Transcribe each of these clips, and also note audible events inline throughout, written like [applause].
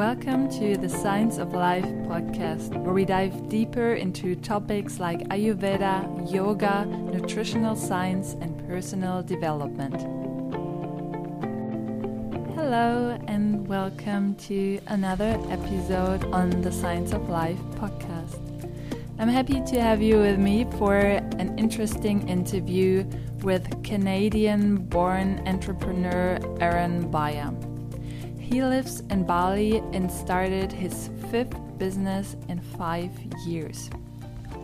Welcome to the Science of Life podcast, where we dive deeper into topics like Ayurveda, yoga, nutritional science, and personal development. Hello, and welcome to another episode on the Science of Life podcast. I'm happy to have you with me for an interesting interview with Canadian born entrepreneur Aren Bahia. He lives in Bali and started his fifth business in five years.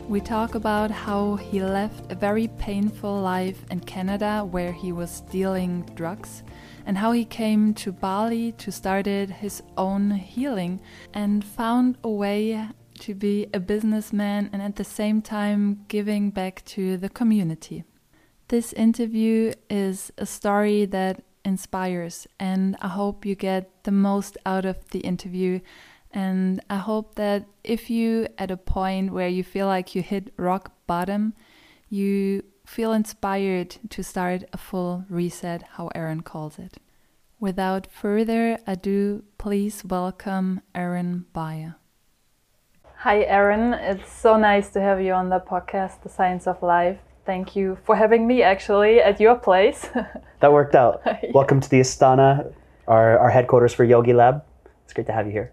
We talk about how he left a very painful life in Canada where he was dealing drugs and how he came to Bali to start his own healing and found a way to be a businessman and at the same time giving back to the community. This interview is a story that inspires. And I hope you get the most out of the interview. And I hope that if you, at a point where you feel like you hit rock bottom, you feel inspired to start a full reset, how Aren calls it. Without further ado, please welcome Aren Bahia. Hi, Aren. It's so nice to have you on the podcast, The Science of Life. Thank you for having me actually at your place. [laughs] that worked out. [laughs] yeah. Welcome to the Istana, our, our headquarters for Yogi Lab. It's great to have you here.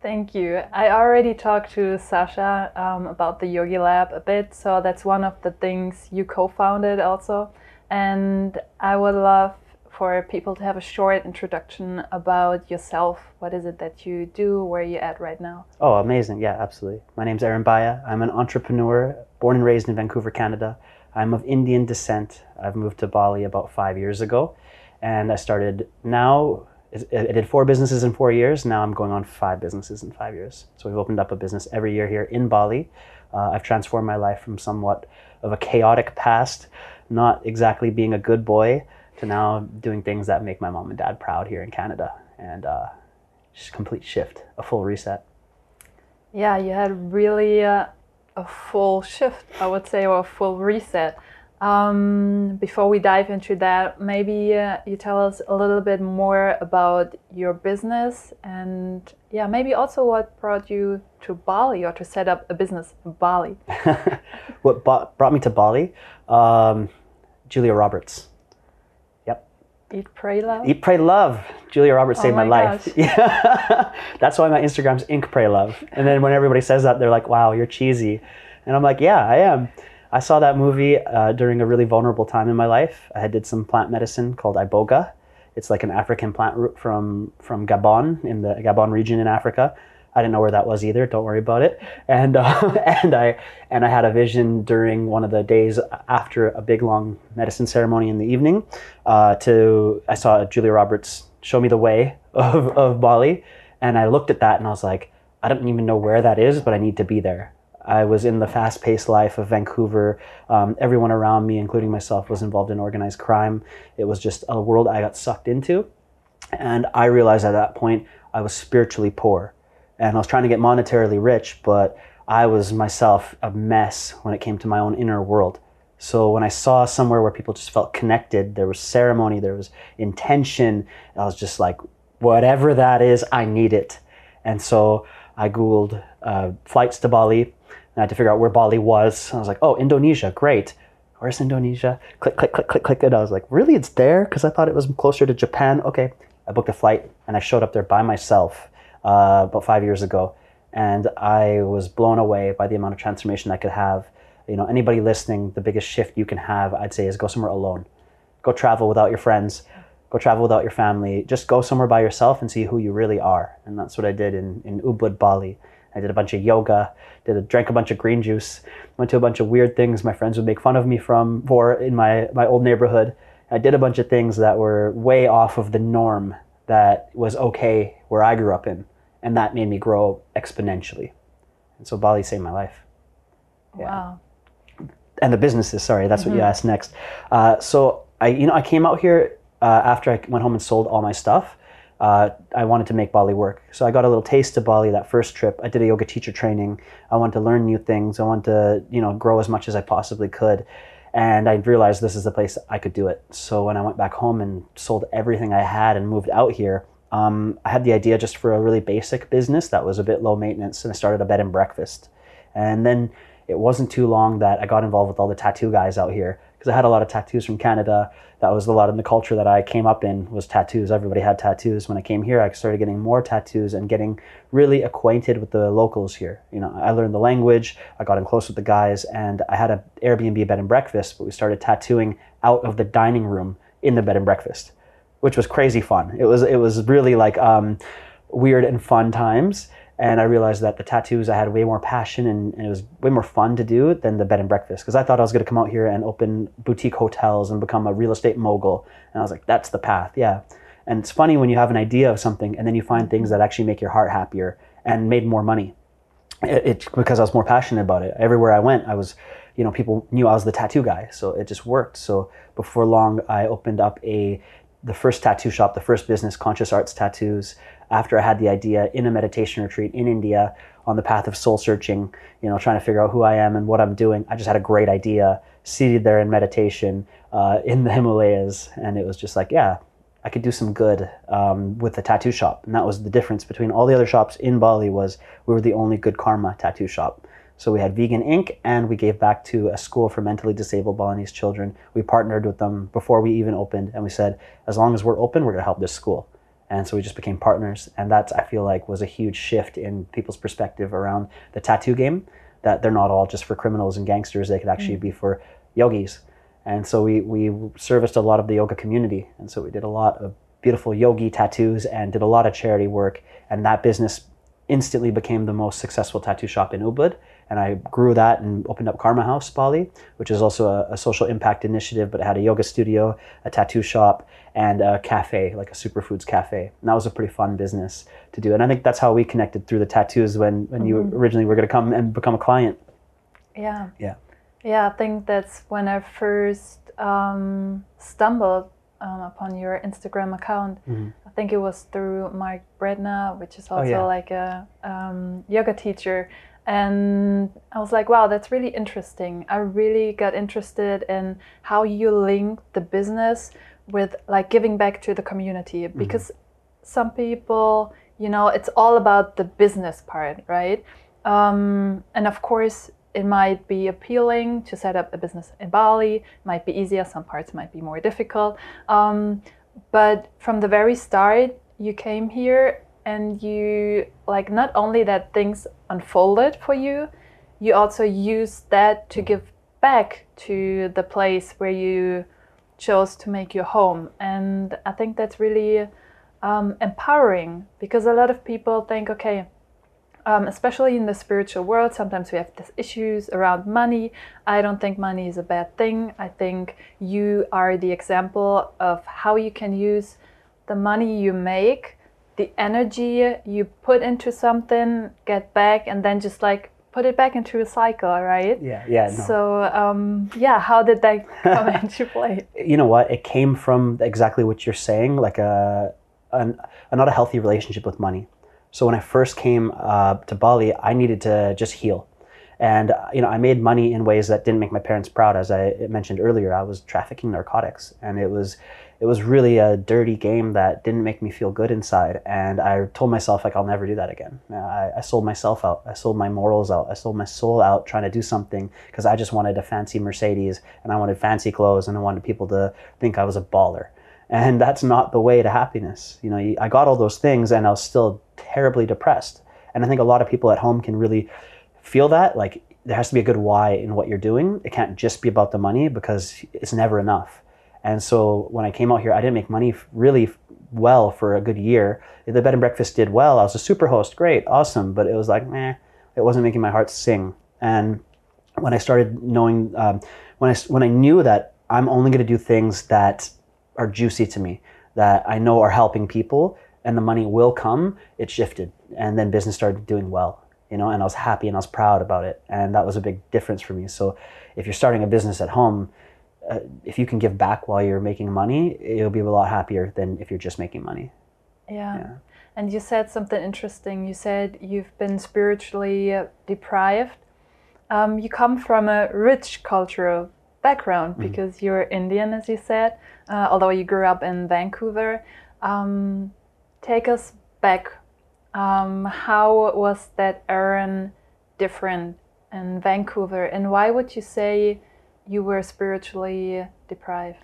Thank you. I already talked to Sasha um, about the Yogi Lab a bit, so that's one of the things you co founded also. And I would love for people to have a short introduction about yourself. What is it that you do? Where are you at right now? Oh, amazing. Yeah, absolutely. My name's Aren Bahia. I'm an entrepreneur born and raised in Vancouver, Canada. I'm of Indian descent. I've moved to Bali about five years ago, and I started now. I did four businesses in four years. Now I'm going on five businesses in five years. So we've opened up a business every year here in Bali. Uh, I've transformed my life from somewhat of a chaotic past, not exactly being a good boy, to now doing things that make my mom and dad proud here in Canada. And uh, just complete shift, a full reset. Yeah, you had really uh, a full shift, I would say, or a full reset. Um, before we dive into that, maybe uh, you tell us a little bit more about your business and, yeah, maybe also what brought you to Bali or to set up a business in Bali. [laughs] what brought me to Bali? Um, Julia Roberts. Eat, pray, love. Eat, pray, love. Julia Roberts oh saved my, my life. Yeah, [laughs] that's why my Instagram's ink, pray, love. And then when everybody says that, they're like, "Wow, you're cheesy," and I'm like, "Yeah, I am." I saw that movie uh, during a really vulnerable time in my life. I had did some plant medicine called iboga. It's like an African plant root from from Gabon in the Gabon region in Africa. I didn't know where that was either. Don't worry about it. And uh, [laughs] and I and I had a vision during one of the days after a big long medicine ceremony in the evening. Uh, to I saw Julia Roberts show me the way of of Bali, and I looked at that and I was like, I don't even know where that is, but I need to be there. I was in the fast paced life of Vancouver. Um, everyone around me, including myself, was involved in organized crime. It was just a world I got sucked into. And I realized at that point I was spiritually poor and I was trying to get monetarily rich, but I was myself a mess when it came to my own inner world. So when I saw somewhere where people just felt connected, there was ceremony, there was intention, I was just like, whatever that is, I need it. And so I Googled uh, flights to Bali and I had to figure out where Bali was. I was like, oh, Indonesia, great. Where's Indonesia? Click, click, click, click, click. And I was like, really? It's there? Because I thought it was closer to Japan. Okay. I booked a flight and I showed up there by myself uh, about five years ago, and I was blown away by the amount of transformation I could have. You know, anybody listening, the biggest shift you can have, I'd say, is go somewhere alone. Go travel without your friends. Go travel without your family. Just go somewhere by yourself and see who you really are. And that's what I did in, in Ubud, Bali. I did a bunch of yoga, did a, drank a bunch of green juice, went to a bunch of weird things my friends would make fun of me from for in my, my old neighborhood. I did a bunch of things that were way off of the norm that was okay where I grew up in and that made me grow exponentially. And so Bali saved my life. Yeah. Wow. And the businesses, sorry, that's mm-hmm. what you mm-hmm. asked next. Uh, so I, you know, I came out here uh, after I went home and sold all my stuff. Uh, I wanted to make Bali work. So I got a little taste of Bali that first trip. I did a yoga teacher training. I wanted to learn new things. I wanted to, you know, grow as much as I possibly could. And I realized this is the place I could do it. So when I went back home and sold everything I had and moved out here, um, I had the idea just for a really basic business that was a bit low maintenance, and I started a bed and breakfast. And then it wasn't too long that I got involved with all the tattoo guys out here because I had a lot of tattoos from Canada. That was a lot of the culture that I came up in was tattoos. Everybody had tattoos. When I came here, I started getting more tattoos and getting really acquainted with the locals here. You know, I learned the language. I got in close with the guys, and I had an Airbnb bed and breakfast. But we started tattooing out of the dining room in the bed and breakfast which was crazy fun. It was it was really like um, weird and fun times. And I realized that the tattoos I had way more passion and, and it was way more fun to do than the bed and breakfast because I thought I was going to come out here and open boutique hotels and become a real estate mogul. And I was like, that's the path, yeah. And it's funny when you have an idea of something and then you find things that actually make your heart happier and made more money. It, it because I was more passionate about it. Everywhere I went, I was, you know, people knew I was the tattoo guy, so it just worked. So before long, I opened up a the first tattoo shop, the first business, Conscious Arts Tattoos, after I had the idea in a meditation retreat in India on the path of soul searching, you know, trying to figure out who I am and what I'm doing. I just had a great idea, seated there in meditation uh, in the [laughs] Himalayas, and it was just like, yeah, I could do some good um, with the tattoo shop. And that was the difference between all the other shops in Bali was we were the only good karma tattoo shop. So we had Vegan Ink and we gave back to a school for mentally disabled Balinese children. We partnered with them before we even opened and we said, as long as we're open, we're going to help this school. And so we just became partners. And that, I feel like, was a huge shift in people's perspective around the tattoo game that they're not all just for criminals and gangsters, they could actually mm. be for yogis. And so we, we serviced a lot of the yoga community. And so we did a lot of beautiful yogi tattoos and did a lot of charity work. And that business instantly became the most successful tattoo shop in Ubud and I grew that and opened up Karma House Bali, which is also a, a, social impact initiative, but it had a yoga studio, a tattoo shop, and a cafe, like a superfoods cafe. And that was a pretty fun business to do. And I think that's how we connected through the tattoos when, when mm-hmm. you originally were going to come and become a client. Yeah. Yeah. Yeah, I think that's when I first um, stumbled um, upon your Instagram account. Mm-hmm. I think it was through Mark Bredna, which is also oh, yeah. like a um, yoga teacher and I was like, wow, that's really interesting. I really got interested in how you link the business with like giving back to the community mm-hmm. because mm-hmm. some people, you know, it's all about the business part, right? Um, and of course, it might be appealing to set up a business in Bali, it might be easier, some parts might be more difficult. Um, but from the very start, you came here and you like not only that things unfolded for you you also use that to give back to the place where you chose to make your home. And i think that's really um, empowering because a lot of people think okay um, especially in the spiritual world sometimes we have these issues around money. I don't think money is a bad thing. I think you are the example of how you can use the money you make the energy you put into something get back and then just like put it back into a cycle right? Yeah yeah no. so um, yeah how did that [laughs] come [laughs] into play? You know what? It came from exactly what you're saying like a, a, a not a healthy relationship with money. So when i first came uh, to bali i needed to just heal and uh, you know i made money in ways that didn't make my parents proud as i mentioned earlier i was trafficking narcotics and it was it was really a dirty game that didn't make me feel good inside. And I told myself like I'll never do that again. Uh, I, I sold myself out. I sold my morals out. I sold my soul out trying to do something because I just wanted a fancy Mercedes and I wanted fancy clothes and I wanted people to think I was a baller. And that's not the way to happiness. You know, I got all those things and I was still terribly depressed. And I think a lot of people at home can really feel that like there has to be a good why in what you're doing. It can't just be about the money because it's never enough. And so when I came out here, I didn't make money really well for a good year. The bed and breakfast did well. I was a super host, great, awesome, but it was like, meh, it wasn't making my heart sing. And when I started knowing, um, when I when I knew that I'm only going to do things that are juicy to me, that I know are helping people, and the money will come, it shifted, and then business started doing well. You know, and I was happy and I was proud about it, and that was a big difference for me. So, if you're starting a business at home, uh, if you can give back while you're making money, you'll be a lot happier than if you're just making money. Yeah. yeah. And you said something interesting. You said you've been spiritually deprived. Um, you come from a rich cultural background mm-hmm. because you're Indian, as you said, uh, although you grew up in Vancouver. Um, take us back. Um, how was that Aren different in Vancouver, and why would you say you were spiritually deprived?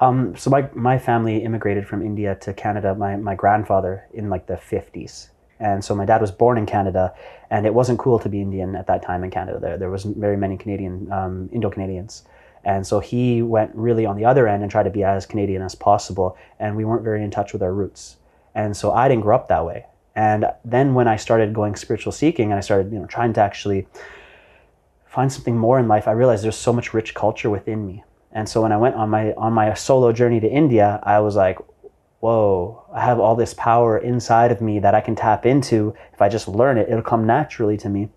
Um, so my, my family immigrated from India to Canada. My, my grandfather in like the 50s. And so my dad was born in Canada, and it wasn't cool to be Indian at that time in Canada. There, there wasn't very many Canadian, um, Indo-Canadians. And so he went really on the other end and tried to be as Canadian as possible. And we weren't very in touch with our roots. And so I didn't grow up that way. And then when I started going spiritual seeking and I started, you know, trying to actually find something more in life, I realized there's so much rich culture within me. And so when I went on my on my solo journey to India, I was like, whoa, I have all this power inside of me that I can tap into. If I just learn it, it'll come naturally to me.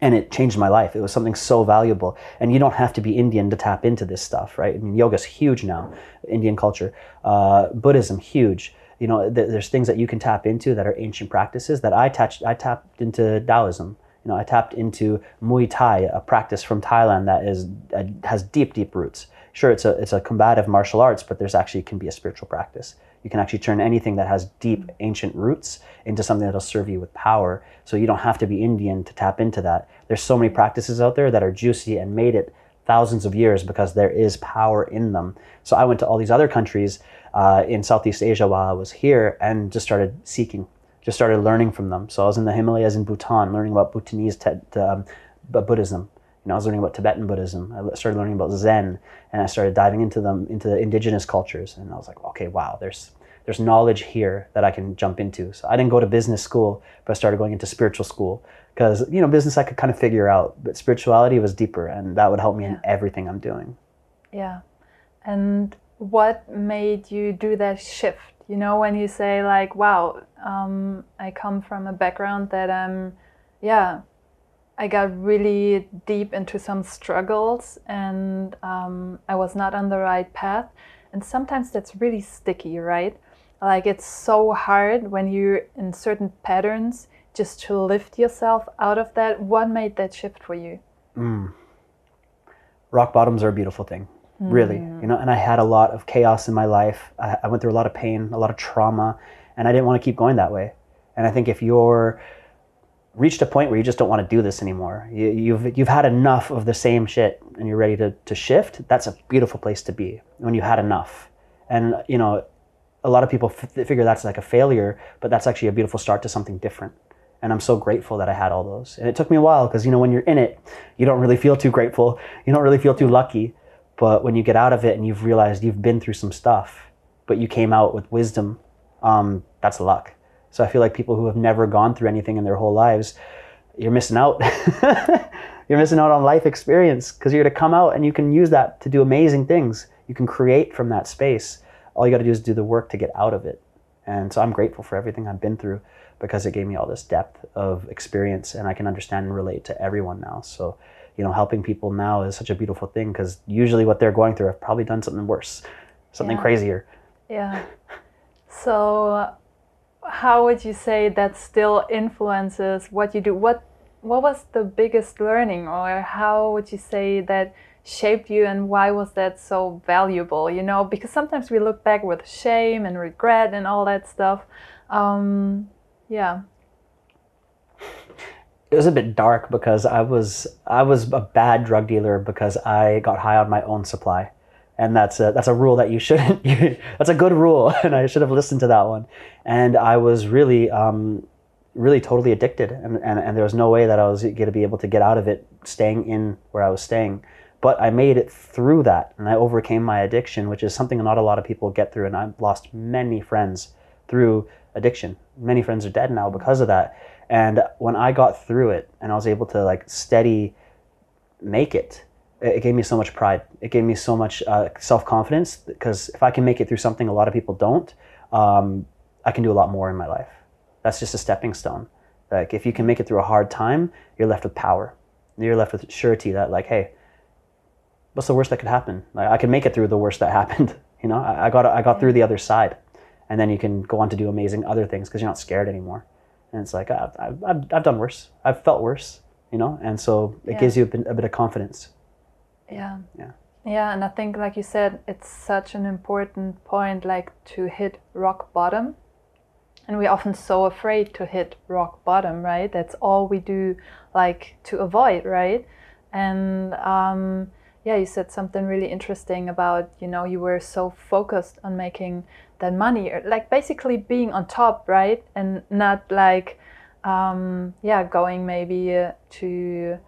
And it changed my life. It was something so valuable. And you don't have to be Indian to tap into this stuff, right? I mean, yoga's huge now, Indian culture. Uh, Buddhism, huge. You know, th- there's things that you can tap into that are ancient practices that I, touched, I tapped into Taoism. You know, I tapped into Muay Thai, a practice from Thailand that is uh, has deep, deep roots. Sure, it's a it's a combative martial arts, but there's actually can be a spiritual practice. You can actually turn anything that has deep ancient roots into something that'll serve you with power. So you don't have to be Indian to tap into that. There's so many practices out there that are juicy and made it thousands of years because there is power in them. So I went to all these other countries uh, in Southeast Asia while I was here and just started seeking, just started learning from them. So I was in the Himalayas in Bhutan, learning about Bhutanese te- um, Buddhism. You know, I was learning about Tibetan Buddhism. I started learning about Zen, and I started diving into them, into the indigenous cultures. And I was like, okay, wow, there's there's knowledge here that I can jump into. So I didn't go to business school, but I started going into spiritual school because you know business I could kind of figure out, but spirituality was deeper, and that would help me yeah. in everything I'm doing. Yeah, and what made you do that shift? You know, when you say like, "Wow, um, I come from a background that I'm, yeah, I got really deep into some struggles and um, I was not on the right path. And sometimes that's really sticky, right? Like it's so hard when you're in certain patterns just to lift yourself out of that. What made that shift for you? Mm. Rock bottoms are a beautiful thing, mm. really. You know, and I had a lot of chaos in my life. I, I went through a lot of pain, a lot of trauma, and I didn't want to keep going that way. And I think if you're reached a point where you just don't want to do this anymore. You, you've you've had enough of the same shit, and you're ready to to shift. That's a beautiful place to be when you had enough. And you know, a lot of people f- figure that's like a failure, but that's actually a beautiful start to something different. And I'm so grateful that I had all those. And it took me a while because you know when you're in it, you don't really feel too grateful. You don't really feel too lucky. But when you get out of it and you've realized you've been through some stuff, but you came out with wisdom, um, that's luck so I feel like people who have never gone through anything in their whole lives, you're missing out. [laughs] you're missing out on life experience because you're to come out and you can use that to do amazing things. You can create from that space. All you got to do is do the work to get out of it. And so I'm grateful for everything I've been through because it gave me all this depth of experience and I can understand and relate to everyone now. So, you know, helping people now is such a beautiful thing because usually what they're going through have probably done something worse, something yeah. crazier. Yeah. So how would you say that still influences what you do? What what was the biggest learning, or how would you say that shaped you, and why was that so valuable? You know, because sometimes we look back with shame and regret and all that stuff. Um, yeah. It was a bit dark because I was I was a bad drug dealer because I got high on my own supply and that's a that's a rule that you shouldn't. [laughs] that's a good rule, [laughs] and I should have listened to that one. And I was really, um, really totally addicted, and, and and there was no way that I was going to be able to get out of it, staying in where I was staying. But I made it through that, and I overcame my addiction, which is something not a lot of people get through. And I've lost many friends through addiction. Many friends are dead now because of that. And when I got through it, and I was able to like steady make it it gave me so much pride. It gave me so much uh, self confidence because if I can make it through something a lot of people don't, um, I can do a lot more in my life. That's just a stepping stone. Like if you can make it through a hard time, you're left with power. You're left with surety that like, hey, what's the worst that could happen? Like, I can make it through the worst that [laughs] happened. You know, I, I got I got through the other side, and then you can go on to do amazing other things because you're not scared anymore. And it's like I've, I've, I've done worse. I've felt worse. You know, and so it yeah. gives you a bit, a bit of confidence. Yeah. Yeah. Yeah, and I think, like you said, it's such an important point, like to hit rock bottom. and we're often so afraid to hit rock bottom right that's all we do like to avoid right and um, yeah you said something really interesting about you know you were so focused on making that money like basically being on top right and not like um, yeah going maybe uh, to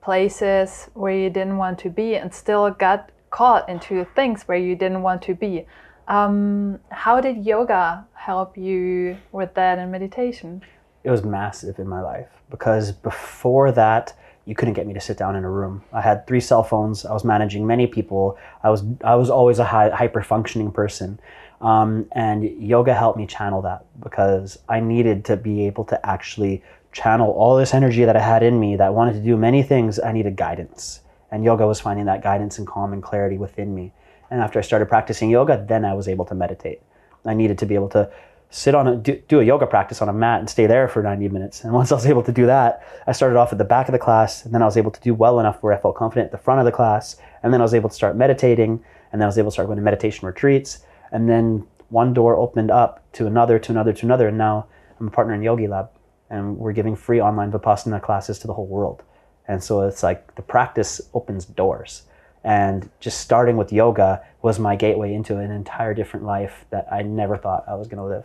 places where you didn't want to be and still got caught into things where you didn't want to be um, how did yoga help you with that and meditation it was massive in my life because before that you couldn't get me to sit down in a room. I had three cell phones. I was managing many people. I was I was always a high, hyper functioning person, um, and yoga helped me channel that because I needed to be able to actually channel all this energy that I had in me that wanted to do many things. I needed guidance, and yoga was finding that guidance and calm and clarity within me. And after I started practicing yoga, then I was able to meditate. I needed to be able to sit on a do, do, a yoga practice on a mat and stay there for 90 minutes and [laughs] once i was able to do that i started off at the back of the class and then i was able to do well enough where i felt confident at the front of the class and then i was able to start meditating and then i was able to start going to meditation retreats and then one door opened up to another to another to another and now i'm a partner in yogi lab and we're giving free online vipassana classes to the whole world and so it's like the practice opens doors and just starting with yoga was my gateway into an entire different life that i never thought i was going to live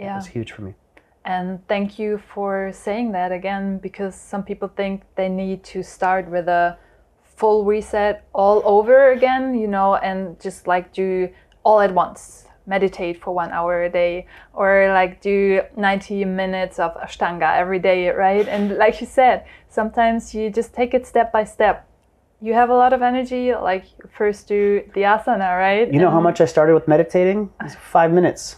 yeah. it was huge for me. And thank you for saying that again, because some people think they need to start with a full reset all over again, you know, and just like do all at once, meditate for one hour a day, or like do 90 minutes of Ashtanga every day, right? And like you said, sometimes you just take it step by step. You have a lot of energy, like first do the asana, right? You know and how much I started with meditating? Five minutes.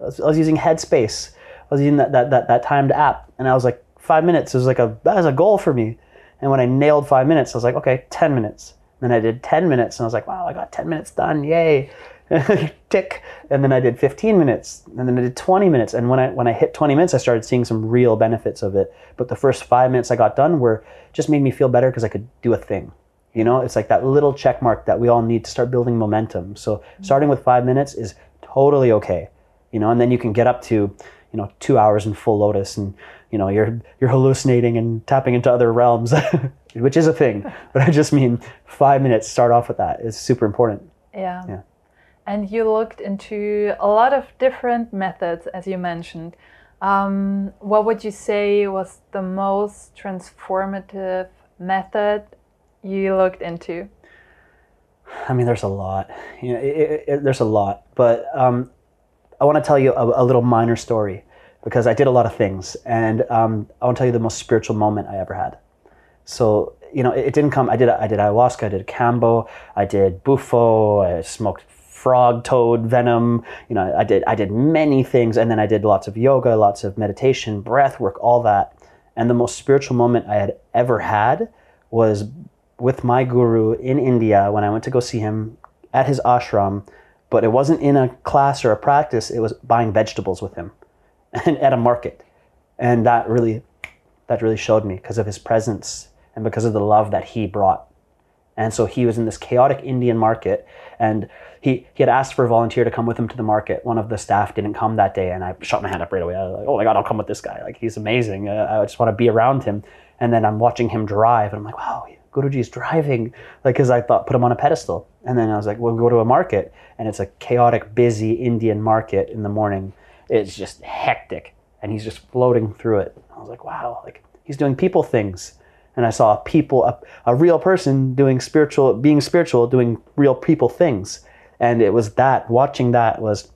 I was, I was using Headspace. I was using that, that, that, that timed app. And I was like, five minutes was like a, that was a goal for me. And when I nailed five minutes, I was like, okay, 10 minutes. Then I did 10 minutes and I was like, wow, I got 10 minutes done. Yay. [laughs] Tick. And then I did 15 minutes and then I did 20 minutes. And when I, when I hit 20 minutes, I started seeing some real benefits of it. But the first five minutes I got done were just made me feel better because I could do a thing. You know, it's like that little check mark that we all need to start building momentum. So mm-hmm. starting with five minutes is totally okay you know, and then you can get up to, you know, two hours in full lotus and, you know, you're, you're hallucinating and tapping into other realms, [laughs] which is a thing. [laughs] But I just mean five minutes, start off with that is super important. Yeah. Yeah. And you looked into a lot of different methods, as you mentioned. Um, what would you say was the most transformative method you looked into? I mean, there's a lot. You know, it, it, it, there's a lot, but um, I want to tell you a, a, little minor story because I did a lot of things, and um, I want to tell you the most spiritual moment I ever had. So you know, it, didn't come. I did I did ayahuasca, I did kambo. I did bufo, I smoked frog, toad, venom. You know, I did I did many things, and then I did lots of yoga, lots of meditation, breath work, all that. And the most spiritual moment I had ever had was with my guru in India when I went to go see him at his ashram but it wasn't in a class or a practice. It was buying vegetables with him [laughs] and at a market. And that really, that really showed me because of his presence and because of the love that he brought. And so he was in this chaotic Indian market and he, he had asked for a volunteer to come with him to the market. One of the staff didn't come that day and I shot my hand up right away. I was like, oh my God, I'll come with this guy. Like he's amazing. Uh, I just want to be around him. And then I'm watching him drive and I'm like, wow, Guruji's driving, like, because I thought put him on a pedestal. And then I was like, well, we'll go to a market, and it's a chaotic, busy Indian market in the morning. It's just hectic, and he's just floating through it. I was like, wow, like he's doing people things. And I saw people, a, a real person doing spiritual, being spiritual, doing real people things. And it was that, watching that was,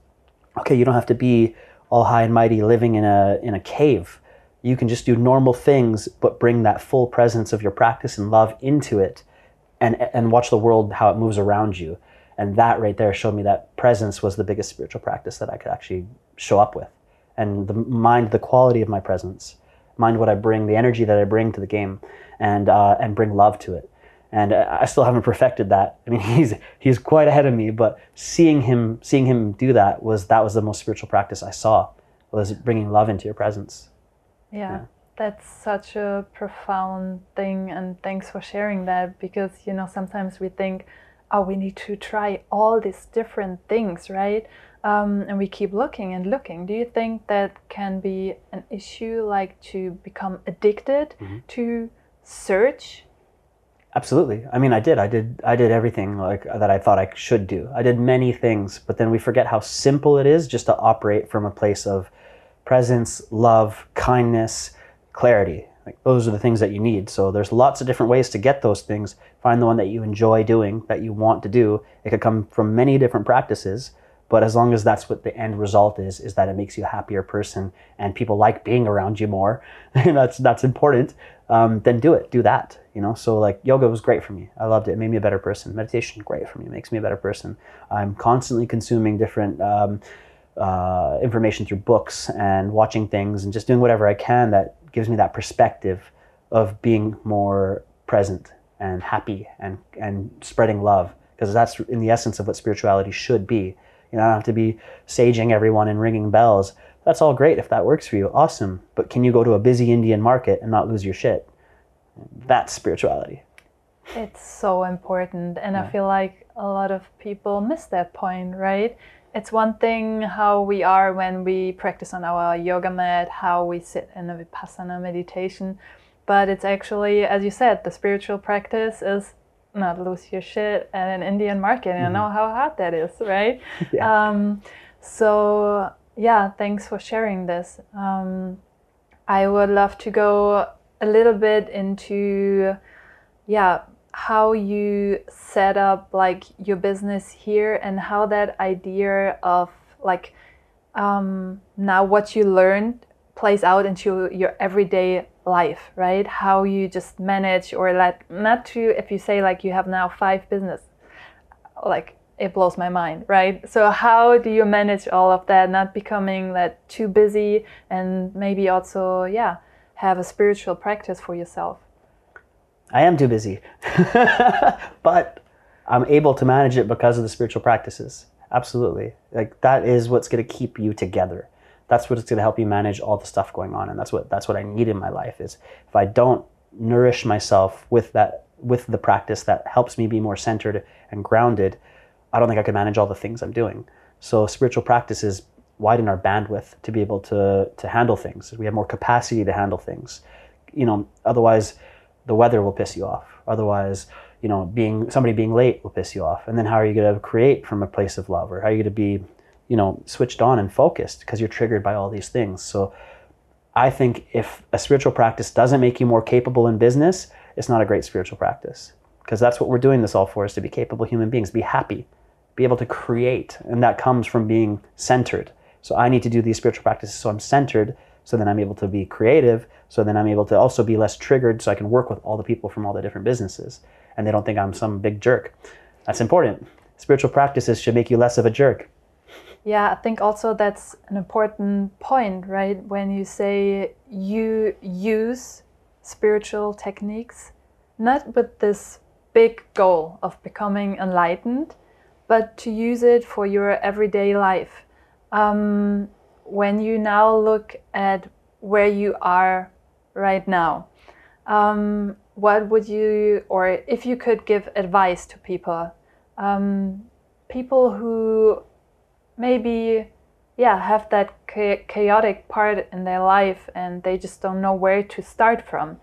okay, you don't have to be all high and mighty living in a in a cave you can just do normal things, but bring that full presence of your practice and love into it and, and watch the world how it moves around you. And that right there showed me that presence was the biggest spiritual practice that I could actually show up with. And the mind, the quality of my presence, mind what I bring, the energy that I bring to the game, and uh, and bring love to it. And I still haven't perfected that. I mean, [laughs] he's he's quite ahead of me, but seeing him seeing him do that was that was the most spiritual practice I saw was bringing love into your presence. Yeah, yeah, that's such a profound thing, and thanks for sharing that because you know sometimes we think, oh, we need to try all these different things, right? um, and we keep looking and looking. Do you think that can be an issue, like to become addicted mm-hmm. to search? Absolutely. I mean, I did. I did. I did everything like that I thought I should do. I did many things, but then we forget how simple it is just to operate from a place of presence, love, kindness, clarity. Like those are the things that you need. So there's lots of different ways to get those things. Find the one that you enjoy doing, that you want to do. It could come from many different practices but as long as that's what the end result is is that it makes you a happier person and people like being around you more [laughs] that's that's important um, then do it do that you know? So like yoga was great for me. I loved it. It made me a better person. Meditation great for me. It makes me a better person. I'm constantly consuming different um, uh, information through books and watching things and just doing whatever i can that gives me that perspective of being more present and happy and and spreading love because that's in the essence of what spirituality should be. You know, I don't have to be saging everyone and ringing bells. That's all great if that works for you. Awesome. But can you go to a busy Indian market and not lose your shit? That's spirituality. It's so important. And yeah. I feel like a lot of people miss that point, right? It's one thing how we are when we practice on our yoga mat, how we sit in a vipassana meditation. But it's actually, as you said, the spiritual practice is not lose your shit at an Indian market. And mm-hmm. I know how hard that is, right? [laughs] yeah. Um, so yeah, thanks for sharing this. Um, I would love to go a little bit into yeah how you set up like your business here and how that idea of like um, now what you learned plays out into your everyday life, right? How you just manage or let not to if you say like you have now five business, like it blows my mind, right? So how do you manage all of that, not becoming that too busy and maybe also, yeah, have a spiritual practice for yourself? I am too busy, [laughs] but I'm able to manage it because of the spiritual practices. Absolutely. Like that is what's going to keep you together that's what's going to help you manage all the stuff going on and that's what that's what i need in my life is if i don't nourish myself with that with the practice that helps me be more centered and grounded i don't think i can manage all the things i'm doing. So spiritual practices widen our bandwidth to be able to to handle things. We have more capacity to handle things. You know otherwise the weather will piss you off. Otherwise you know being somebody being late will piss you off. And then how are you going to create from a place of love? Or how are you going to be you know switched on and focused? Because you're triggered by all these things. So i think if a spiritual practice doesn't make you more capable in business it's not a great spiritual practice. Because that's what we're doing this all for is to be capable human beings be happy be able to create and that comes from being centered. So i need to do these spiritual practices so i'm centered so then i'm able to be creative so then i'm able to also be less triggered so i can work with all the people from all the different businesses and they don't think i'm some big jerk. That's important. Spiritual practices should make you less of a jerk. Yeah, I think also that's an important point, right? When you say you use spiritual techniques, not with this big goal of becoming enlightened, but to use it for your everyday life. Um, when you now look at where you are right now, um, what would you, or if you could give advice to people, um, people who maybe yeah have that chaotic part in their life and they just don't know where to start from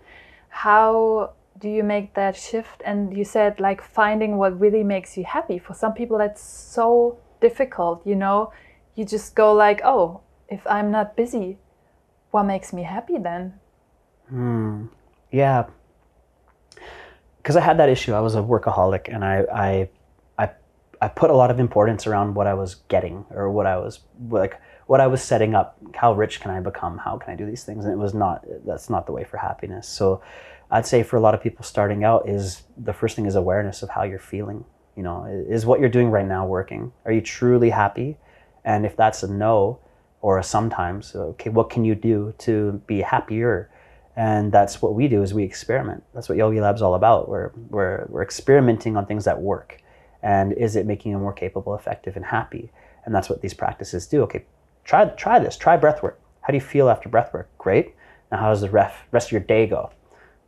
how do you make that shift and you said like finding what really makes you happy for some people that's so difficult you know you just go like oh if i'm not busy what makes me happy then hmm yeah because i had that issue i was a workaholic and i i I put a lot of importance around what I was getting or what I was like what I was setting up. How rich can I become? How can I do these things? And it was not that's not the way for happiness. So I'd say for a lot of people starting out is the first thing is awareness of how you're feeling. You know, is what you're doing right now working? Are you truly happy? And if that's a no or a sometimes, okay, what can you do to be happier? And that's what we do is we experiment. That's what Yogi Lab's all about. We're, we're, we're experimenting on things that work and is it making you more capable, effective, and happy? And that's what these practices do. Okay, try try this. Try breath work. How do you feel after breath work? Great. Now, how does the ref, rest of your day go?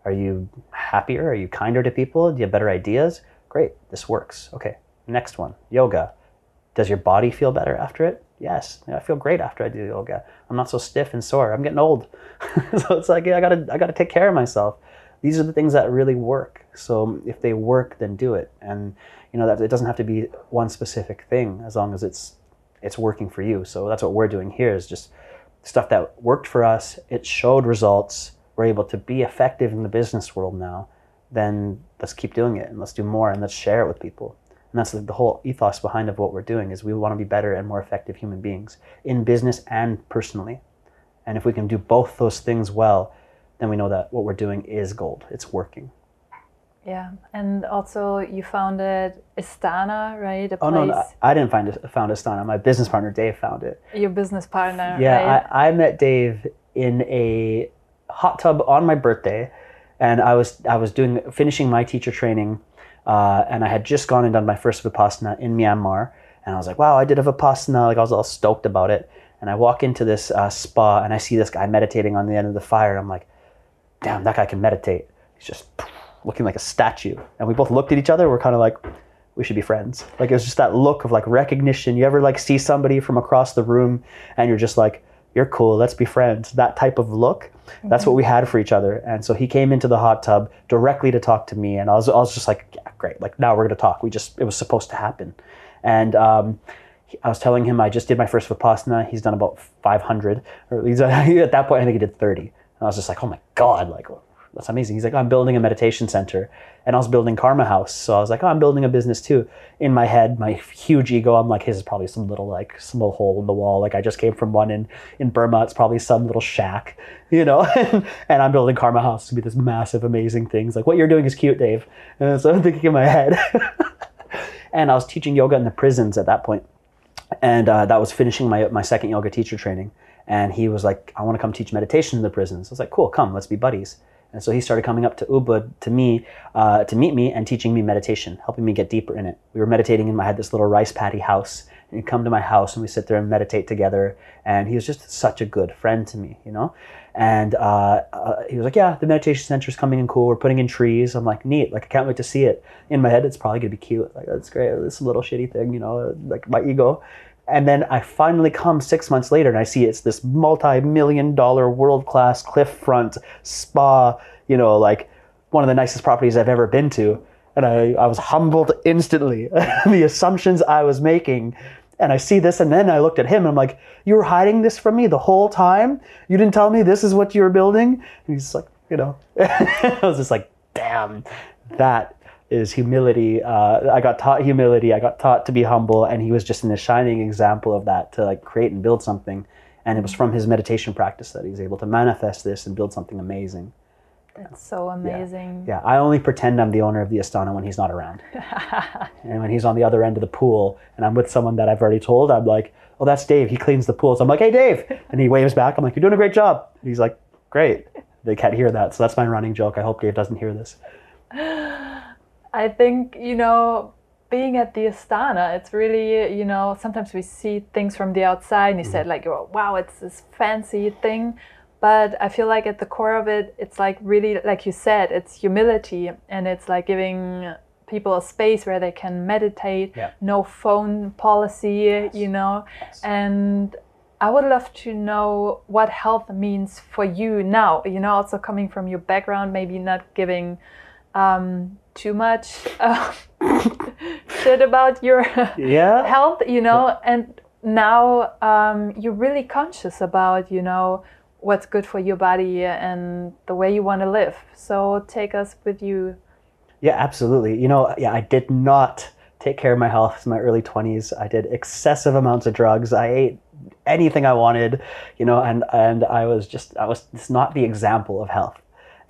Are you happier? Are you kinder to people? Do you have better ideas? Great. This works. Okay. Next one, yoga. Does your body feel better after it? Yes, I feel great after I do yoga. I'm not so stiff and sore. I'm getting old, [laughs] so it's like yeah, I gotta I gotta take care of myself. These are the things that really work. So if they work, then do it. And you know that it doesn't have to be one specific thing as long as it's it's working for you. So that's what we're doing here is just stuff that worked for us. It showed results. We're able to be effective in the business world now. Then let's keep doing it and let's do more and let's share it with people. And that's the, the whole ethos behind of what we're doing is we want to be better and more effective human beings in business and personally. And if we can do both those things well, then we know that what we're doing is gold. It's working. Yeah, and also you founded Istana, right? A oh place... no, I didn't find found Istana. My business partner Dave found it. Your business partner. Yeah, right? I, I met Dave in a hot tub on my birthday, and I was I was doing finishing my teacher training, uh, and I had just gone and done my first vipassana in Myanmar, and I was like, wow, I did a vipassana. Like I was all stoked about it, and I walk into this uh, spa and I see this guy meditating on the end of the fire, and I'm like, damn, that guy can meditate. He's just looking like a statue. And we both looked at each other. We're kind of like, we should be friends. Like it was just that look of like recognition. You ever like see somebody from across the room and you're just like, you're cool, let's be friends. That type of look. Mm-hmm. That's what we had for each other. And so he came into the hot tub directly to talk to me. And I was, I was just like, yeah, great. Like now we're going to talk. We just, it was supposed to happen. And, um, I was telling him I just did my first Vipassana. He's done about 500, or he's, [laughs] at that point I think he did 30. And I was just like, oh my God, like that's amazing. He's like, I'm building a meditation center. And I was building Karma House. So I was like, oh, I'm building a business too. In my head, my huge ego, I'm like, his is probably some little like small hole in the wall. Like I just came from one in, in Burma. It's probably some little shack, [laughs] you know? [laughs] and I'm building Karma House to be this massive, amazing things. Like what you're doing is cute, Dave. And so [laughs] I'm thinking in my head. and I was teaching yoga in the prisons at that point. And uh, that was finishing my, my second yoga teacher training. And he was like, I want to come teach meditation in the prisons. I was like, cool, come, let's be buddies. And so he started coming up to Ubud to me uh, to meet me and teaching me meditation, helping me get deeper in it. We were meditating in my, I had this little rice paddy house. And he'd come to my house and we sit there and meditate together. And he was just such a good friend to me, you know? And uh, uh, he was like, Yeah, the meditation center is coming in cool. We're putting in trees. I'm like, Neat. Like, I can't wait to see it. In my head, it's probably going to be cute. Like, that's great. This little shitty thing, you know, like my ego. And then I finally come six months later and I see it's this multi million dollar world class cliff front spa, you know, like one of the nicest properties I've ever been to. And I, I was humbled instantly. [laughs] the assumptions I was making. And I see this, and then I looked at him and I'm like, You were hiding this from me the whole time? You didn't tell me this is what you were building? And he's like, You know, [laughs] I was just like, Damn, that is humility. Uh, I got taught humility. I got taught to be humble, and he was just in a shining example of that to like create and build something. And it was from his meditation practice that he's able to manifest this and build something amazing. That's so amazing. Yeah. yeah, I only pretend I'm the owner of the Istana when he's not around. [laughs] and when he's on the other end of the pool and I'm with someone that I've already told, I'm like, oh, that's Dave. He cleans the pool. So I'm like, hey, Dave. And he waves back. I'm like, you're doing a great job. And he's like, great. They can't hear that. So that's my running joke. I hope Dave doesn't hear this. [laughs] I think, you know, being at the Istana, it's really, you know, sometimes we see things from the outside and you mm-hmm. said like, wow, it's this fancy thing. But I feel like at the core of it, it's like really, like you said, it's humility and it's like giving people a space where they can meditate, yeah. no phone policy, yes. you know. Yes. And I would love to know what health means for you now, you know, also coming from your background, maybe not giving um, too much uh, [laughs] shit about your [laughs] yeah. health, you know, and now um, you're really conscious about, you know, what's good for your body and the way you want to live. So take us with you. Yeah, absolutely. You know, yeah, I did not take care of my health in my early 20s. I did excessive amounts of drugs. I ate anything I wanted, you know, and and I was just I was it's not the example of health.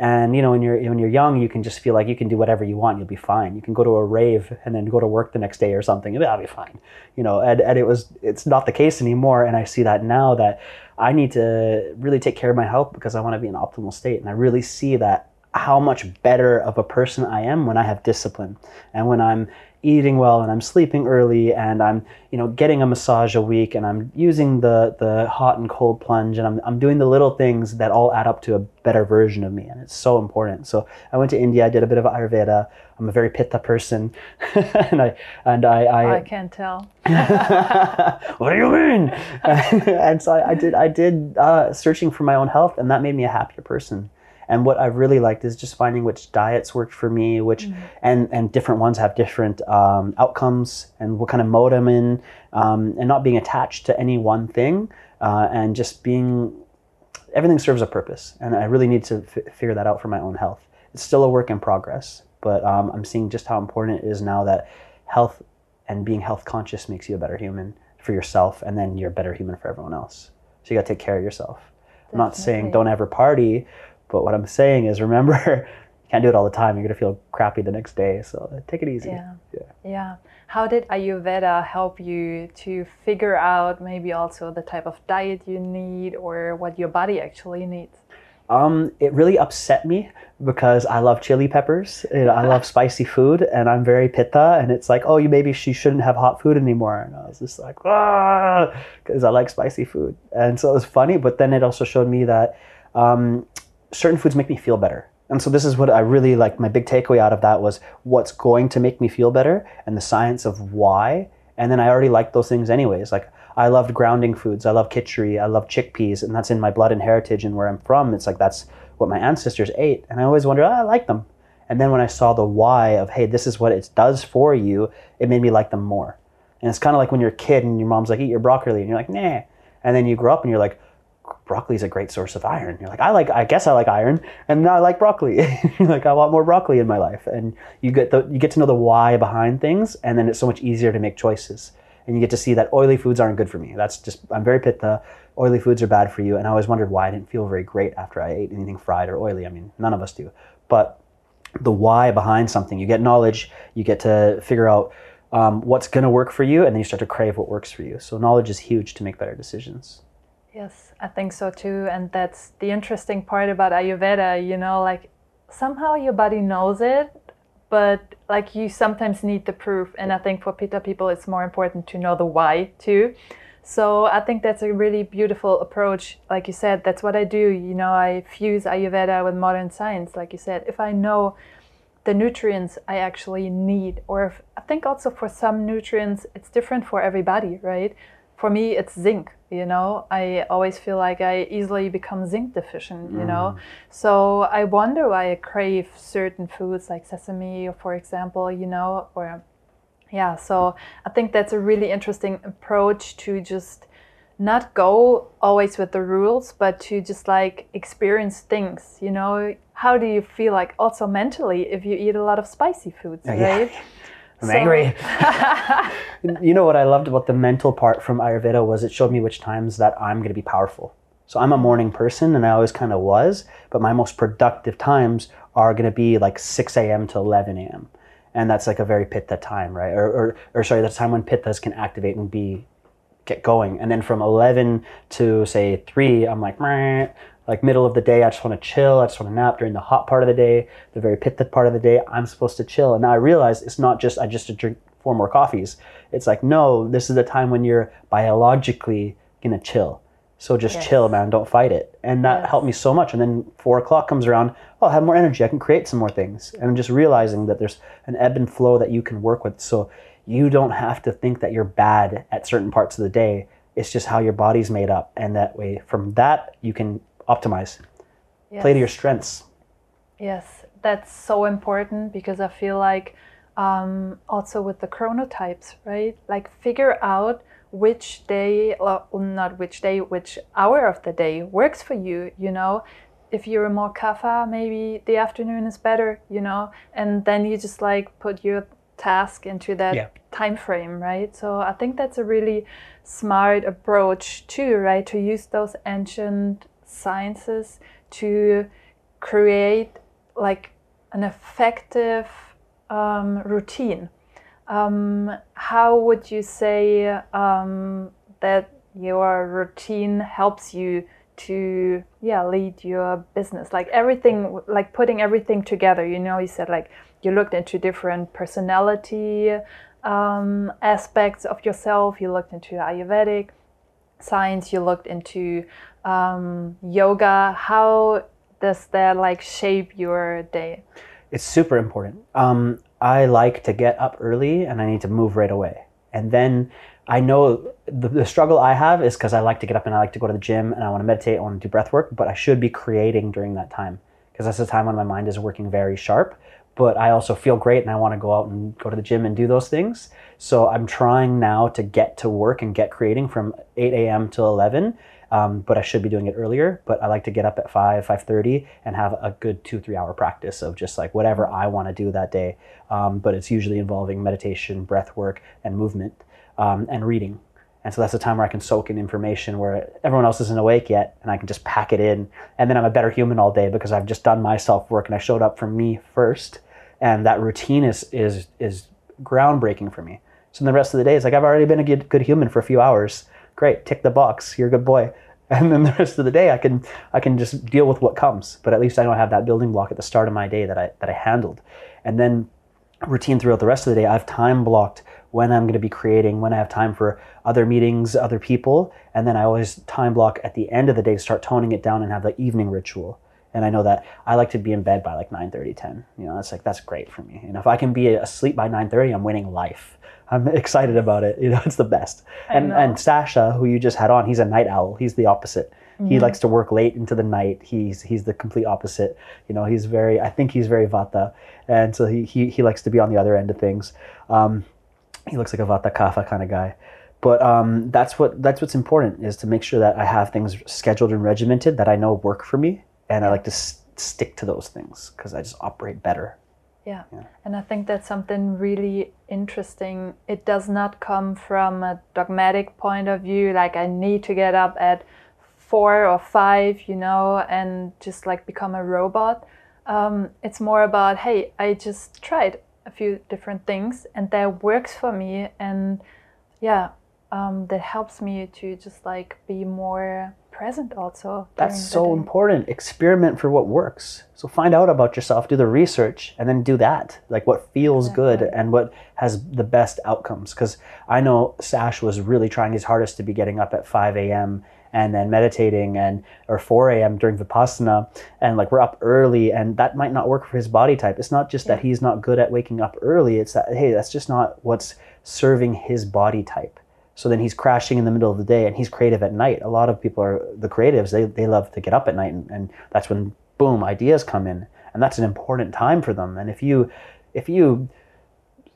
And you know, when you're when you're young, you can just feel like you can do whatever you want. You'll be fine. You can go to a rave and then go to work the next day or something. And I'll be fine. You know, and, and it was it's not the case anymore. And I see that now that I need to really take care of my health because I want to be in optimal state. And I really see that how much better of a person I am when I have discipline and when I'm eating well and I'm sleeping early and I'm you know getting a massage a week and I'm using the the hot and cold plunge and I'm, I'm doing the little things that all add up to a better version of me and it's so important. So I went to India I did a bit of Ayurveda. I'm a very pitta person [laughs] and I and I I, I can't tell. [laughs] What do you mean? [laughs] And so I, I did I did uh, searching for my own health and that made me a happier person and what I've really liked is just finding which diets worked for me, which mm-hmm. and and different ones have different um, outcomes and what kind of mode I'm in, um, and not being attached to any one thing, uh, and just being everything serves a purpose. And I really need to f- figure that out for my own health. It's still a work in progress, but um, I'm seeing just how important it is now that health and being health conscious makes you a better human for yourself, and then you're a better human for everyone else. So you got to take care of yourself. I'm not saying don't ever party, but what I'm saying is, remember, [laughs] you can't do it all the time. You're gonna feel crappy the next day. So take it easy. Yeah. Yeah. yeah. How did Ayurveda help you to figure out maybe also the type of diet you need or what your body actually needs? Um, it really upset me because I love chili peppers. and I love [laughs] spicy food, and I'm very pitta. And it's like, oh, you maybe she shouldn't have hot food anymore. And I was just like, ah, because I like spicy food. And so it was funny, but then it also showed me that um, certain foods make me feel better. And so this is what I really like. My big takeaway out of that was what's going to make me feel better and the science of why. And then I already liked those things anyways. Like I loved grounding foods. I love khichdi. I love chickpeas, and that's in my blood and heritage and where I'm from. It's like that's what my ancestors ate, and I always wondered, oh, I like them. And then when I saw the why of hey, this is what it does for you, it made me like them more. And it's kind of like when you're a kid and your mom's like, eat your broccoli, and you're like, nah. And then you grow up and you're like, broccoli is a great source of iron. You're like, I like, I guess I like iron, and now I like broccoli. [laughs] Like, I want more broccoli in my life, and you get the, you get to know the why behind things, and then it's so much easier to make choices, and you get to see that oily foods aren't good for me. That's just, I'm very pitta. Oily foods are bad for you, and I always wondered why I didn't feel very great after I ate anything fried or oily. I mean, none of us do, but the why behind something, you get knowledge, you get to figure out. Um, what's going to work for you, and then you start to crave what works for you. So, knowledge is huge to make better decisions. Yes, I think so too. And that's the interesting part about Ayurveda, you know, like somehow your body knows it, but like you sometimes need the proof. And I think for Pitta people, it's more important to know the why too. So I think that's a really beautiful approach. Like you said, that's what I do. You know, I fuse Ayurveda with modern science. Like you said, if I know the nutrients I actually need, or if, I think also for some nutrients, it's different for everybody, right? For me, it's zinc you know i always feel like i easily become zinc deficient you mm. know so i wonder why i crave certain foods like sesame for example you know or yeah so i think that's a really interesting approach to just not go always with the rules but to just like experience things you know how do you feel like also mentally if you eat a lot of spicy foods right yeah. [laughs] I'm so. angry. [laughs] you know what I loved about the mental part from Ayurveda was it showed me which times that I'm going to be powerful. So I'm a morning person and I always kind of was, but my most productive times are going to be like 6 a.m. to 11 a.m. And that's like a very pitta time, right? Or, or, or sorry, that's time when pittas can activate and be get going. And then from 11 to say 3, I'm like, Meh like middle of the day, I just want to chill. I just want to nap during the hot part of the day, the very pitta part of the day. I'm supposed to chill. And now I realize it's not just I just to drink four more coffees. It's like no, this is the time when you're biologically gonna chill. So just yes. chill, man. Don't fight it. And that yes. helped me so much. And then four o'clock comes around. Oh, I'll have more energy. I can create some more things. And I'm just realizing that there's an ebb and flow that you can work with. So you don't have to think that you're bad at certain parts of the day. It's just how your body's made up. And that way, from that, you can optimize. Yes. Play to your strengths. Yes, that's so important because I feel like um, also with the chronotypes, right? Like figure out which day, well, not which day, which hour of the day works for you, you know? If you're a more kapha, maybe the afternoon is better, you know? And then you just like put your task into that yeah. time frame, right? So I think that's a really smart approach too, right? To use those ancient sciences to create like an effective um, routine. Um, how would you say um, that your routine helps you to yeah lead your business like everything like putting everything together you know you said like you looked into different personality um, aspects of yourself you looked into ayurvedic science you looked into um, yoga. How does that like shape your day? It's super important. Um, i like to get up early and i need to move right away. And then I know the, the struggle I have is because I like to get up and I like to go to the gym and I want to meditate, I want to do breath work, but I should be creating during that time. Because that's the time when my mind is working very sharp. But I also feel great and I want to go out and go to the gym and do those things. So I'm trying now to get to work and get creating from 8 a.m. till 11. Um, but I should be doing it earlier. But I like to get up at 5, 5.30 and have a good two, three hour practice of just like whatever I want to do that day. Um, but it's usually involving meditation, breath work, and movement um, and reading. And so that's the time where I can soak in information where everyone else isn't awake yet and I can just pack it in. And then I'm a better human all day because I've just done my self work and I showed up for me first. And that routine is, is, is groundbreaking for me. So the rest of the day is like, I've already been a good, good human for a few hours. Great, tick the box. You're a good boy. [laughs] And then the rest of the day, I can I can just deal with what comes. But at least I don't have that building block at the start of my day that I that I handled. And then routine throughout the rest of the day, I've time blocked when I'm going to be creating, when I have time for other meetings, other people, and then I always time block at the end of the day to start toning it down and have the evening ritual. And I know that I like to be in bed by like 9 30, 10. You know, that's like, that's great for me. And if I can be asleep by 9 30, I'm winning life. I'm [laughs] excited about it. You know, it's the best. and, and Sasha, who you just had on, he's a night owl. He's the opposite. Mm-hmm. He likes to work late into the night. He's he's the complete opposite. You know, he's very. I think he's very vata, and so he he, he likes to be on the other end of things. Um, he looks like a Vata Kapha kind of guy. But um, that's what that's what's important is to make sure that I have things scheduled and regimented that I know work for me, and I like to s- stick to those things because I just operate better. Yeah. yeah, and I think that's something really interesting. It does not come from a dogmatic point of view, like I need to get up at four or five, you know, and just like become a robot. Um, it's more about, hey, I just tried a few different things and that works for me and yeah um, that helps me to just like be more present also that's so important experiment for what works so find out about yourself do the research and then do that like what feels good and what has the best outcomes because i know sash was really trying his hardest to be getting up at 5 a.m and then meditating and or 4 a.m. during vipassana and like we're up early and that might not work for his body type. It's not just yeah. that he's not good at waking up early. It's that hey, that's just not what's serving his body type. So then he's crashing in the middle of the day and he's creative at night. A lot of people are the creatives, they, they love to get up at night and, and that's when boom, ideas come in. And that's an important time for them. And if you if you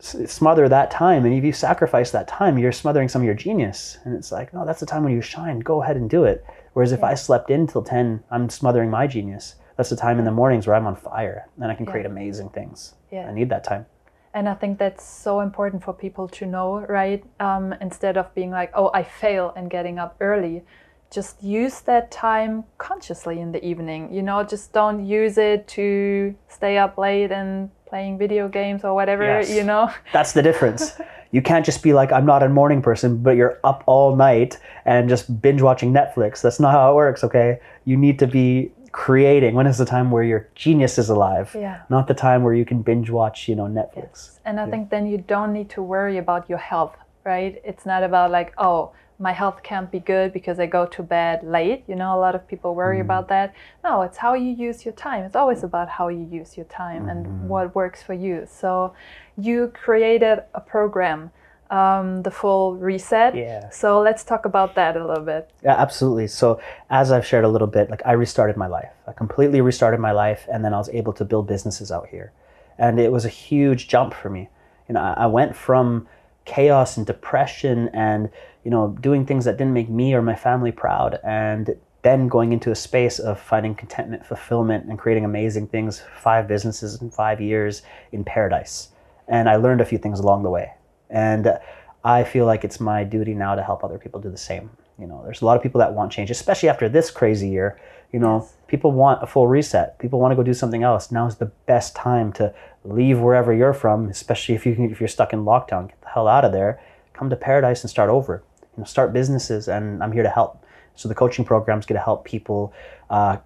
smother that time and if you sacrifice that time you're smothering some of your genius and it's like no that's the time when you shine go ahead and do it whereas if yeah. i slept in till 10 i'm smothering my genius that's the time in the mornings where i'm on fire and i can yeah. create amazing things yeah. i need that time and i think that's so important for people to know right um, instead of being like oh i fail and getting up early just use that time consciously in the evening you know just don't use it to stay up late and playing video games or whatever, yes. you know? [laughs] That's the difference. you can't just be like, I'm not a morning person, but you're up all night and just binge watching Netflix. That's not how it works, okay? You need to be creating. When is the time where your genius is alive? Yeah. Not the time where you can binge watch, you know, Netflix. Yes. And I yeah. think then you don't need to worry about your health, right? It's not about like, oh, my health can't be good because I go to bed late. You know, a lot of people worry mm. about that. No, it's how you use your time. It's always about how you use your time mm. and what works for you. So you created a program. Um, the full reset. Yeah. So let's talk about that a little bit. Yeah, absolutely. So as I've shared a little bit, like I restarted my life. I completely restarted my life, and then I was able to build businesses out here, and it was a huge jump for me. You know, I went from chaos and depression and you know doing things that didn't make me or my family proud and then going into a space of finding contentment fulfillment and creating amazing things five businesses in five years in paradise and i learned a few things along the way and i feel like it's my duty now to help other people do the same you know there's a lot of people that want change especially after this crazy year you know yes. people want a full reset people want to go do something else now is the best time to leave wherever you're from, especially if you if you're stuck in lockdown. Get the hell out of there. Come to paradise and start over. You know, start businesses, and I'm here to help. So the coaching program is going to help people uh,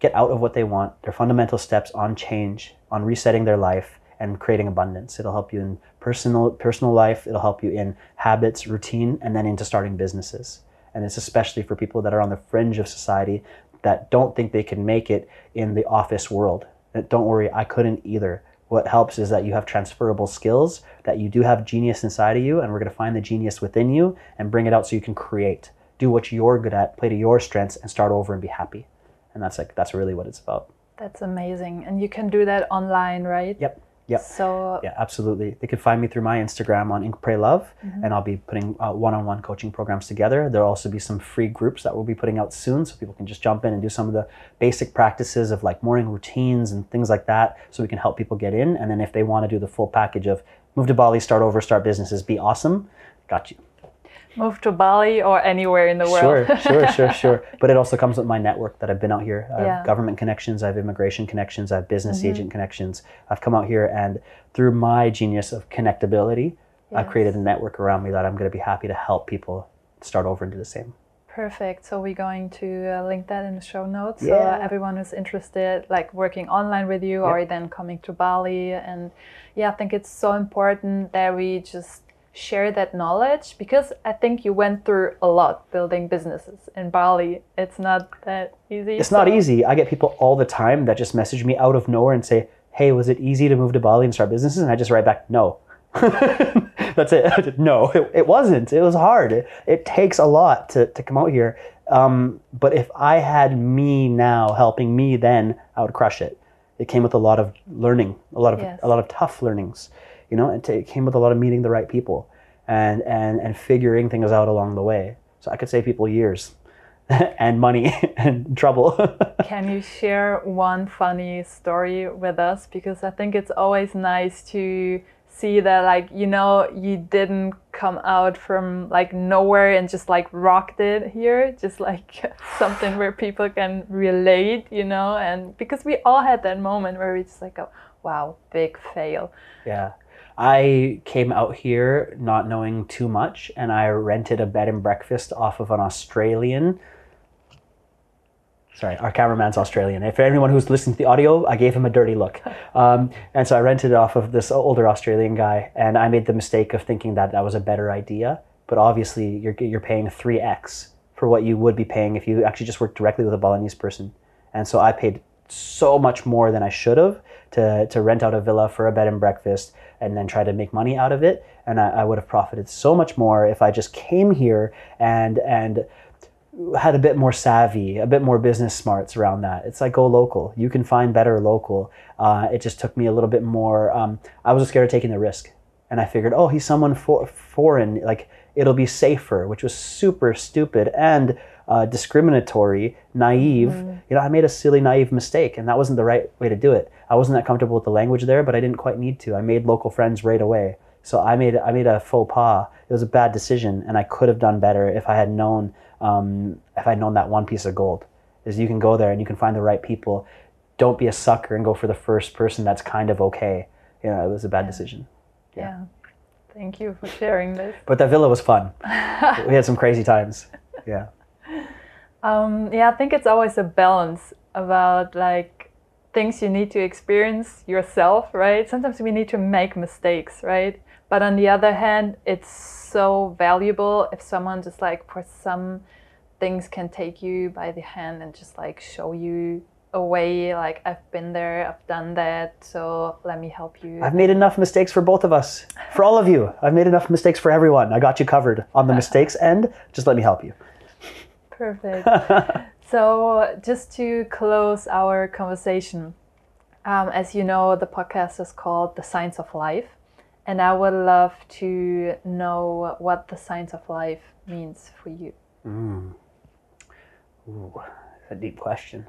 get out of what they want, their fundamental steps on change, on resetting their life, and creating abundance. It'll help you in personal personal life. It'll help you in habits, routine, and then into starting businesses. And it's especially for people that are on the fringe of society that don't think they can make it in the office world. Uh, don't worry, I couldn't either. What helps is that you have transferable skills, that you do have genius inside of you, and we're going to find the genius within you and bring it out so you can create. Do what you're good at, play to your strengths, and start over and be happy. And that's like that's really what it's about. That's amazing. And you can do that online, right? Yep. Yep. So yeah, absolutely. They can find me through my Instagram on Ink Pray Love, mm-hmm. and I'll be putting uh, one-on-one coaching programs together. There'll also be some free groups that we'll be putting out soon, so people can just jump in and do some of the basic practices of like morning routines and things like that, so we can help people get in. And then if they want to do the full package of move to Bali, start over, start businesses, be awesome, got you move to Bali or anywhere in the world. Sure, sure, sure, [laughs] sure. But it also comes with my network that I've been out here. I yeah. have government connections, I have immigration connections, I have business mm-hmm. agent connections. I've come out here and through my genius of connectability, yes. I've created a network around me that I'm going to be happy to help people start over and do the same. Perfect. So we're going to uh, link that in the show notes. Yeah. So uh, everyone who's interested, like working online with you, yep. or then coming to Bali, and yeah, I think it's so important that we just share that knowledge because I think you went through a lot building businesses in Bali. It's not that easy. It's so. not easy. I get people all the time that just message me out of nowhere and say, Hey, was it easy to move to Bali and start businesses? And I just write back, No. [laughs] That's it. [laughs] no, it, it, wasn't. It was hard. It, it, takes a lot to, to come out here. Um, but if I had me now helping me then, I would crush it. It came with a lot of learning, a lot of yes. a lot of tough learnings you know, it, it came with a lot of meeting the right people and and and figuring things out along the way. So I could save people years [laughs] and money [laughs] and trouble. [laughs] Can you share one funny story with us? Because I think it's always nice to see that like you know you didn't come out from like nowhere and just like rocked it here just like something where people can relate you know and because we all had that moment where we just like go wow big fail yeah I came out here not knowing too much, and I rented a bed and breakfast off of an Australian. Sorry, our cameraman's Australian. If anyone who's listening to the audio, I gave him a dirty look. [laughs] Um, and so I rented it off of this older Australian guy, and I made the mistake of thinking that that was a better idea. But obviously, you're, you're paying 3x for what you would be paying if you actually just worked directly with a Balinese person. And so I paid so much more than I should have to, to rent out a villa for a bed and breakfast and then try to make money out of it. And I, I would have profited so much more if I just came here and and had a bit more savvy, a bit more business smarts around that. It's like go local. You can find better local. Uh, it just took me a little bit more. Um, I was scared of taking the risk, and I figured, oh, he's someone for, foreign. Like it'll be safer, which was super stupid and uh, discriminatory, naive. Mm. You know, I made a silly, naive mistake, and that wasn't the right way to do it. I wasn't that comfortable with the language there, but I didn't quite need to. I made local friends right away. So I made I made a faux pas. It was a bad decision, and I could have done better if I had known um, if I had known that one piece of gold. Is you can go there and you can find the right people. Don't be a sucker and go for the first person that's kind of okay. You know, it was a bad yeah. decision. Yeah. yeah. Thank you for sharing this. But that villa was fun. [laughs] we had some crazy times. Yeah. Um, yeah, I think it's always a balance about like things you need to experience yourself, right? Sometimes we need to make mistakes, right? But on the other hand, it's so valuable if someone just like for some things can take you by the hand and just like show you a way like I've been there, I've done that, so let me help you. I've made enough mistakes for both of us. For all of you. I've made enough mistakes for everyone. I got you covered on the mistakes end. Just let me help you. Perfect. [laughs] so, just to close our conversation, um, as you know, the podcast is called The Science of Life. And I would love to know what the science of life means for you. Mm. Ooh, a deep question.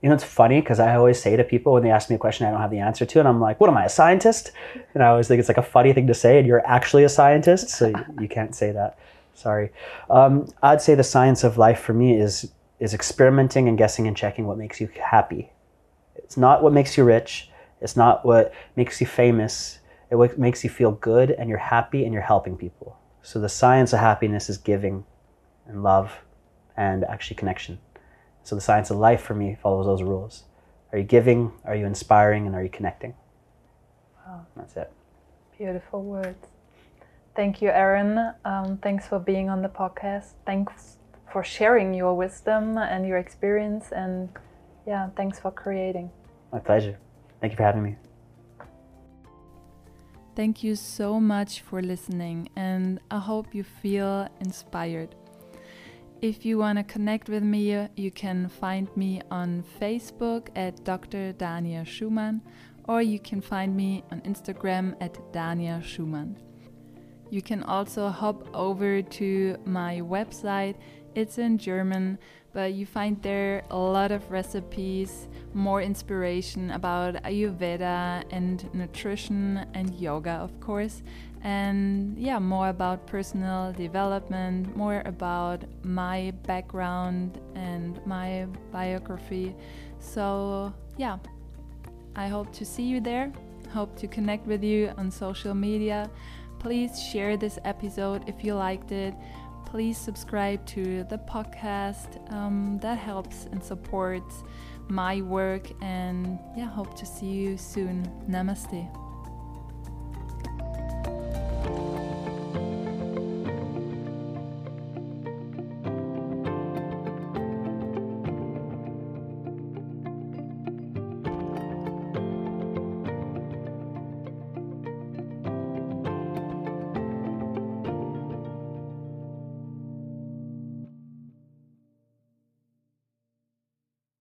You know, it's funny because I always say to people when they ask me a question I don't have the answer to, and I'm like, what am I, a scientist? And I always think it's like a funny thing to say, and you're actually a scientist, so you, you can't say that. Sorry. Um, I'd say the science of life for me is is experimenting and guessing and checking what makes you happy. It's not what makes you rich. It's not what makes you famous. It what makes you feel good and you're happy and you're helping people. So the science of happiness is giving and love and actually connection. So the science of life for me follows those rules. Are you giving? Are you inspiring? And are you connecting? Wow. That's it. Beautiful words. Thank you, Aren. Um, thanks for being on the podcast. Thanks for sharing your wisdom and your experience. And yeah, thanks for creating. My pleasure. Thank you for having me. Thank you so much for listening, and I hope you feel inspired. If you want to connect with me, you can find me on Facebook at Dr. Dania Schumann, or you can find me on Instagram at Dania Schumann. You can also hop over to my website. It's in German, but you find there a lot of recipes, more inspiration about Ayurveda and nutrition and yoga, of course. And yeah, more about personal development, more about my background and my biography. So, yeah, I hope to see you there. Hope to connect with you on social media. Please share this episode if you liked it please subscribe to the podcast. Um, that helps and supports my work. And yeah, hope to see you soon. Namaste.